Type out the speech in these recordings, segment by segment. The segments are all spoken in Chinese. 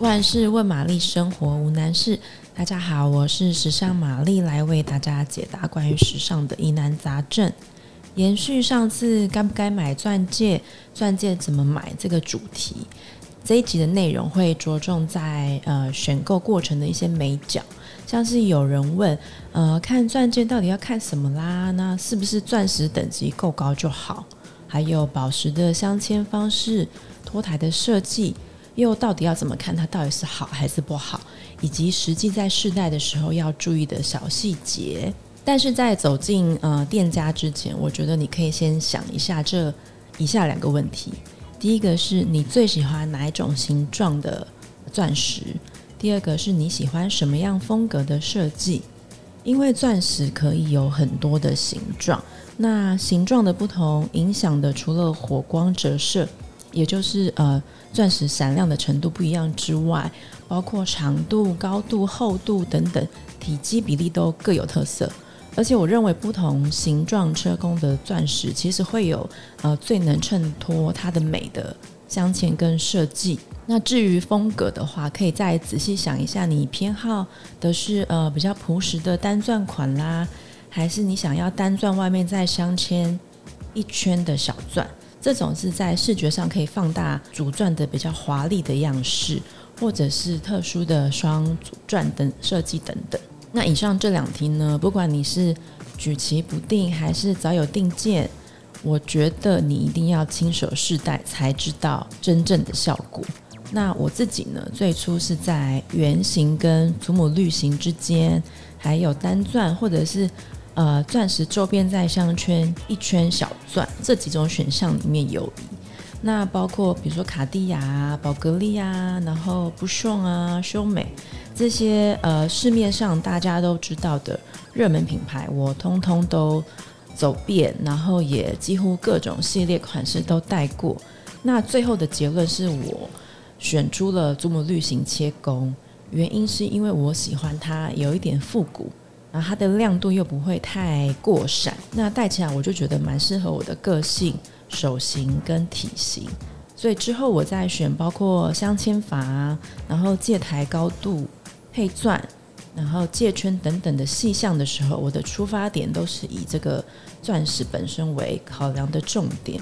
万事问玛丽，生活无难事。大家好，我是时尚玛丽，来为大家解答关于时尚的疑难杂症。延续上次该不该买钻戒、钻戒怎么买这个主题，这一集的内容会着重在呃选购过程的一些眉角，像是有人问，呃，看钻戒到底要看什么啦？那是不是钻石等级够高就好？还有宝石的镶嵌方式、托台的设计。又到底要怎么看它到底是好还是不好，以及实际在试戴的时候要注意的小细节。但是在走进呃店家之前，我觉得你可以先想一下这以下两个问题：第一个是你最喜欢哪一种形状的钻石？第二个是你喜欢什么样风格的设计？因为钻石可以有很多的形状，那形状的不同影响的除了火光折射。也就是呃，钻石闪亮的程度不一样之外，包括长度、高度、厚度等等，体积比例都各有特色。而且我认为不同形状车工的钻石，其实会有呃最能衬托它的美的镶嵌跟设计。那至于风格的话，可以再仔细想一下，你偏好的是呃比较朴实的单钻款啦，还是你想要单钻外面再镶嵌一圈的小钻？这种是在视觉上可以放大主钻的比较华丽的样式，或者是特殊的双主钻等设计等等。那以上这两题呢，不管你是举棋不定还是早有定见，我觉得你一定要亲手试戴才知道真正的效果。那我自己呢，最初是在圆形跟祖母绿形之间，还有单钻或者是。呃，钻石周边在镶圈一圈小钻，这几种选项里面有。那包括比如说卡地亚、宝格丽啊，然后不逊啊、修美这些呃市面上大家都知道的热门品牌，我通通都走遍，然后也几乎各种系列款式都戴过。那最后的结论是我选出了祖母绿型切工，原因是因为我喜欢它有一点复古。然后它的亮度又不会太过闪，那戴起来我就觉得蛮适合我的个性、手型跟体型。所以之后我再选包括镶嵌法，然后戒台高度、配钻，然后戒圈等等的细项的时候，我的出发点都是以这个钻石本身为考量的重点。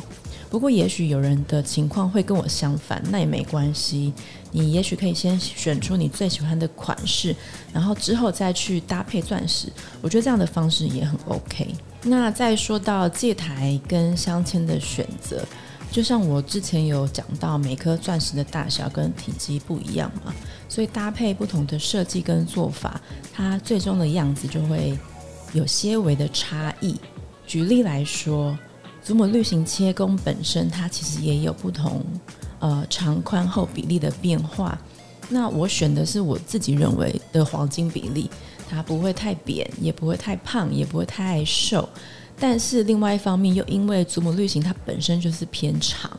不过，也许有人的情况会跟我相反，那也没关系。你也许可以先选出你最喜欢的款式，然后之后再去搭配钻石。我觉得这样的方式也很 OK。那再说到戒台跟镶嵌的选择，就像我之前有讲到，每颗钻石的大小跟体积不一样嘛，所以搭配不同的设计跟做法，它最终的样子就会有些微的差异。举例来说。祖母绿型切工本身，它其实也有不同，呃，长宽厚比例的变化。那我选的是我自己认为的黄金比例，它不会太扁，也不会太胖，也不会太瘦。但是另外一方面，又因为祖母绿型它本身就是偏长，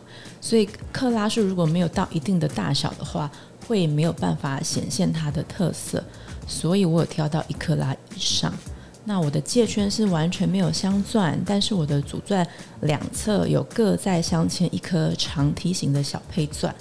所以克拉数如果没有到一定的大小的话，会没有办法显现它的特色。所以我有挑到一克拉以上。那我的戒圈是完全没有镶钻，但是我的主钻两侧有各再镶嵌一颗长梯形的小配钻。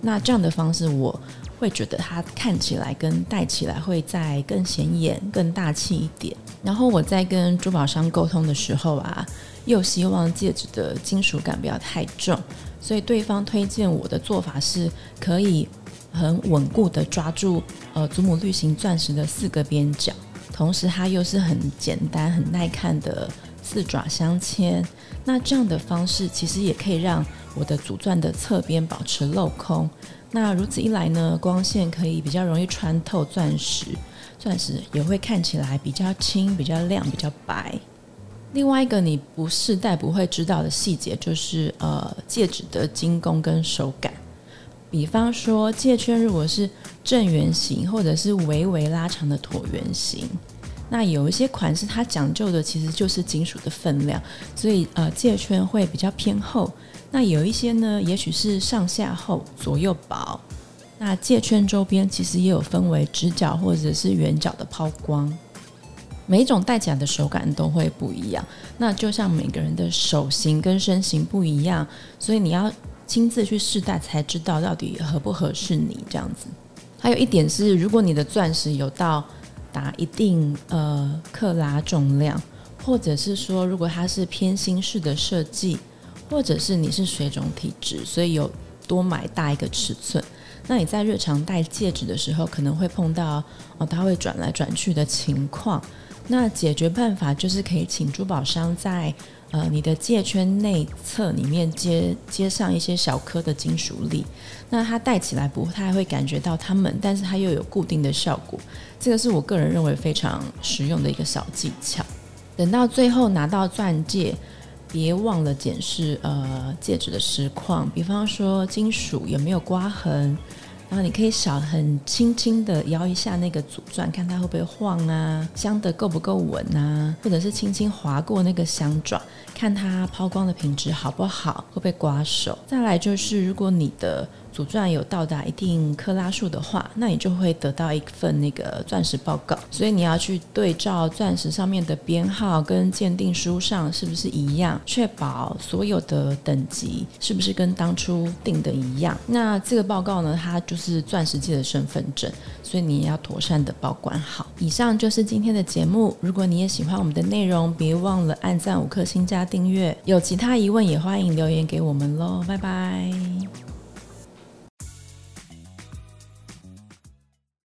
那这样的方式，我会觉得它看起来跟戴起来会再更显眼、更大气一点。然后我在跟珠宝商沟通的时候啊，又希望戒指的金属感不要太重，所以对方推荐我的做法是可以很稳固的抓住呃祖母绿型钻石的四个边角。同时，它又是很简单、很耐看的四爪镶嵌。那这样的方式，其实也可以让我的主钻的侧边保持镂空。那如此一来呢，光线可以比较容易穿透钻石，钻石也会看起来比较轻、比较亮、比较白。另外一个你不试戴不会知道的细节，就是呃戒指的精工跟手感。比方说，戒圈如果是正圆形，或者是微微拉长的椭圆形，那有一些款式它讲究的其实就是金属的分量，所以呃戒圈会比较偏厚。那有一些呢，也许是上下厚、左右薄。那戒圈周边其实也有分为直角或者是圆角的抛光，每一种戴起来的手感都会不一样。那就像每个人的手型跟身形不一样，所以你要。亲自去试戴才知道到底合不合适你这样子。还有一点是，如果你的钻石有到达一定呃克拉重量，或者是说如果它是偏心式的设计，或者是你是水肿体质，所以有多买大一个尺寸，那你在日常戴戒指的时候，可能会碰到哦，它会转来转去的情况。那解决办法就是可以请珠宝商在呃你的戒圈内侧里面接接上一些小颗的金属粒，那它戴起来不太会感觉到它们，但是它又有固定的效果。这个是我个人认为非常实用的一个小技巧。等到最后拿到钻戒，别忘了检视呃戒指的实况，比方说金属有没有刮痕。然后你可以小很轻轻的摇一下那个主钻，看它会不会晃啊，镶的够不够稳啊，或者是轻轻划过那个镶爪，看它抛光的品质好不好，会不会刮手。再来就是，如果你的主钻有到达一定克拉数的话，那你就会得到一份那个钻石报告。所以你要去对照钻石上面的编号跟鉴定书上是不是一样，确保所有的等级是不是跟当初定的一样。那这个报告呢，它就是钻石界的身份证，所以你也要妥善的保管好。以上就是今天的节目。如果你也喜欢我们的内容，别忘了按赞五颗星加订阅。有其他疑问也欢迎留言给我们喽。拜拜。